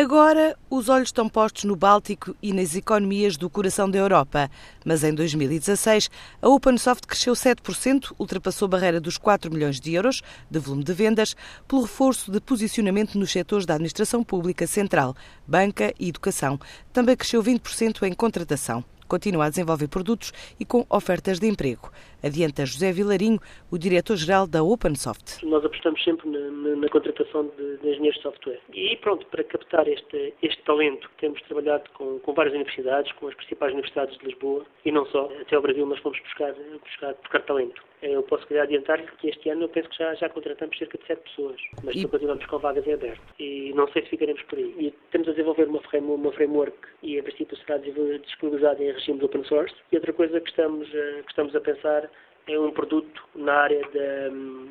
Agora, os olhos estão postos no Báltico e nas economias do coração da Europa. Mas em 2016, a OpenSoft cresceu 7%, ultrapassou a barreira dos 4 milhões de euros de volume de vendas, pelo reforço de posicionamento nos setores da administração pública central, banca e educação. Também cresceu 20% em contratação continua a desenvolver produtos e com ofertas de emprego. Adianta José Vilarinho, o diretor-geral da OpenSoft. Nós apostamos sempre na, na, na contratação de, de, engenheiros de software. E pronto, para captar este, este talento, temos trabalhado com, com, várias universidades, com as principais universidades de Lisboa e não só. Até ao Brasil nós fomos buscar, buscar, buscar talento. Eu posso querer adiantar que este ano eu penso que já, já contratamos cerca de 7 pessoas, mas e... continuamos com vagas em aberto. E não sei se ficaremos por aí. E estamos a desenvolver uma, uma framework e a princípio será disponibilizada em regime de open source. E outra coisa que estamos, eh, que estamos a pensar é um produto na área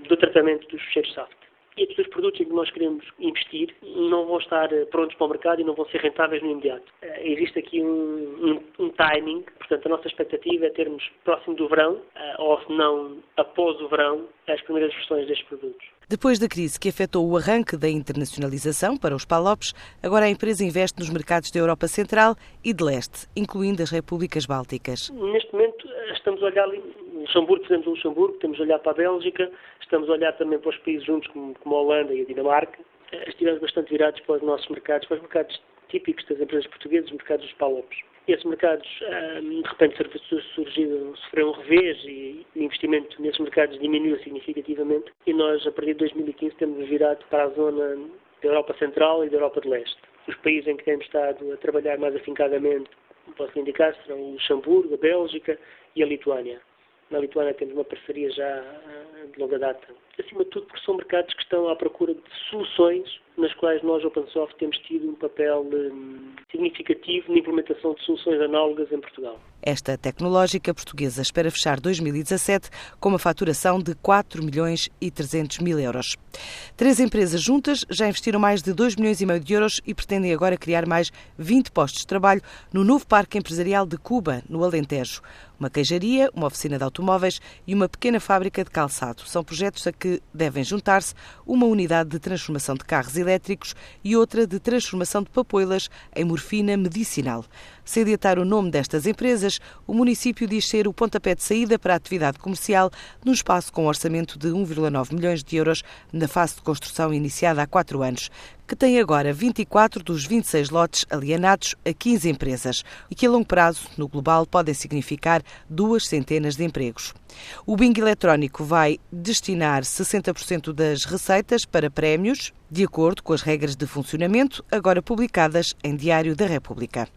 do tratamento dos fecheiros soft. E estes dois produtos em que nós queremos investir não vão estar eh, prontos para o mercado e não vão ser rentáveis no imediato. Uh, existe aqui um, um, um, timing, portanto a nossa expectativa é termos próximo do verão, uh, ou se não após o verão, as primeiras versões destes produtos. Depois da crise que afetou o arranque da internacionalização para os PALOPs, agora a empresa investe nos mercados da Europa Central e de Leste, incluindo as repúblicas bálticas. Neste momento estamos a olhar Luxemburgo, por exemplo, Luxemburgo, temos a olhar para a Bélgica, estamos a olhar também para os países juntos, como, como a Holanda e a Dinamarca. Eh, estivemos bastante virados para os nossos mercados, para os mercados típicos das empresas portuguesas, os mercados dos PALOPs. Esses mercados, eh, de repente, surgiram, sofreram um revés e o investimento nesses mercados diminuiu significativamente e nós, a partir de 2015, temos virado para a zona da Europa Central e da Europa de Leste. Os países em que temos estado a trabalhar mais afincadamente, posso indicar, serão o Luxemburgo, a Bélgica e a Lituânia. Na Lituânia temos uma parceria já ah, de longa data. Acima de tudo, porque são mercados que estão à procura de soluções nas quais nós, OpenSoft, temos tido um papel hum, significativo na implementação de soluções análogas em Portugal. Esta tecnológica portuguesa espera fechar 2017 com uma faturação de 4 milhões e 300 mil euros. Três empresas juntas já investiram mais de 2 milhões e meio de euros e pretendem agora criar mais 20 postos de trabalho no novo parque empresarial de Cuba, no Alentejo. Uma queijaria, uma oficina de automóveis e uma pequena fábrica de calçado são projetos a que devem juntar-se uma unidade de transformação de carros elétricos e outra de transformação de papoilas em morfina medicinal. Sem adiantar o nome destas empresas, o município diz ser o pontapé de saída para a atividade comercial num espaço com um orçamento de 1,9 milhões de euros na fase de construção iniciada há quatro anos, que tem agora 24 dos 26 lotes alienados a 15 empresas e que a longo prazo, no global, podem significar duas centenas de empregos. O Bing eletrónico vai destinar 60% das receitas para prémios, de acordo com as regras de funcionamento agora publicadas em Diário da República.